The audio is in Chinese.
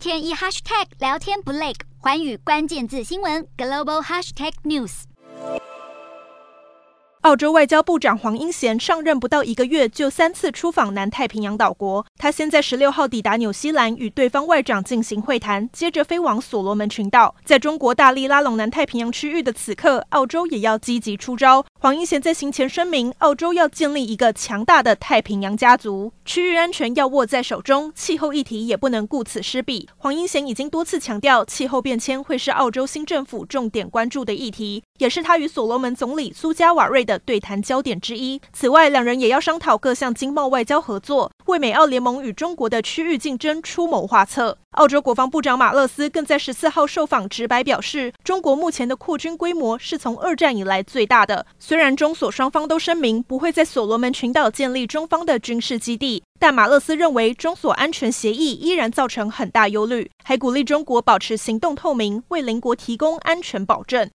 天一 hashtag 聊天不累，环宇关键字新闻 global hashtag news。澳洲外交部长黄英贤上任不到一个月，就三次出访南太平洋岛国。他先在十六号抵达纽西兰，与对方外长进行会谈，接着飞往所罗门群岛。在中国大力拉拢南太平洋区域的此刻，澳洲也要积极出招。黄英贤在行前声明，澳洲要建立一个强大的太平洋家族，区域安全要握在手中，气候议题也不能顾此失彼。黄英贤已经多次强调，气候变迁会是澳洲新政府重点关注的议题，也是他与所罗门总理苏加瓦瑞的对谈焦点之一。此外，两人也要商讨各项经贸外交合作，为美澳联盟与中国的区域竞争出谋划策。澳洲国防部长马勒斯更在十四号受访直白表示，中国目前的扩军规模是从二战以来最大的。虽然中所双方都声明不会在所罗门群岛建立中方的军事基地，但马勒斯认为中所安全协议依然造成很大忧虑，还鼓励中国保持行动透明，为邻国提供安全保证。